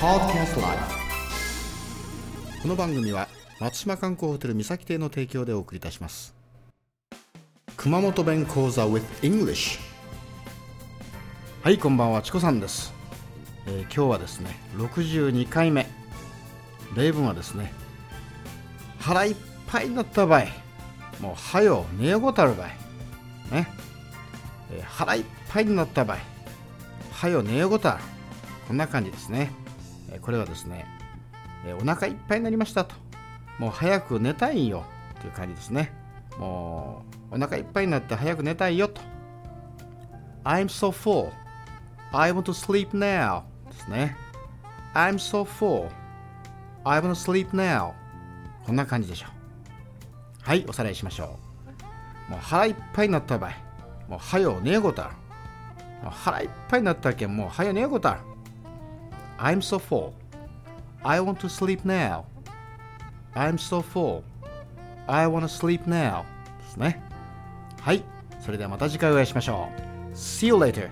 Podcast Live この番組は松島観光ホテル三崎邸の提供でお送りいたします。熊本弁講座 with English はいこんばんはチコさんです、えー今日はですね62回目。例文はですね腹いっぱいになった場合もうはよ寝よごたる場合ね、えー腹いっぱいになった場合はよ寝よごたる。こんな感じですね、これはですね、お腹いっぱいになりましたと。もう早く寝たいよ。という感じですね。もうお腹いっぱいになって早く寝たいよと。I'm so full. I want to sleep now. ですね。I'm so full. I want to sleep now. こんな感じでしょう。はいおさらいしましょう。もう腹いっぱいになった場合もうはよ寝よごたもう腹いっぱいになったけんもうはよ寝よごたる I'm so full I want to sleep now I'm so full I want to sleep now ですねはいそれではまた次回お会いしましょう See you later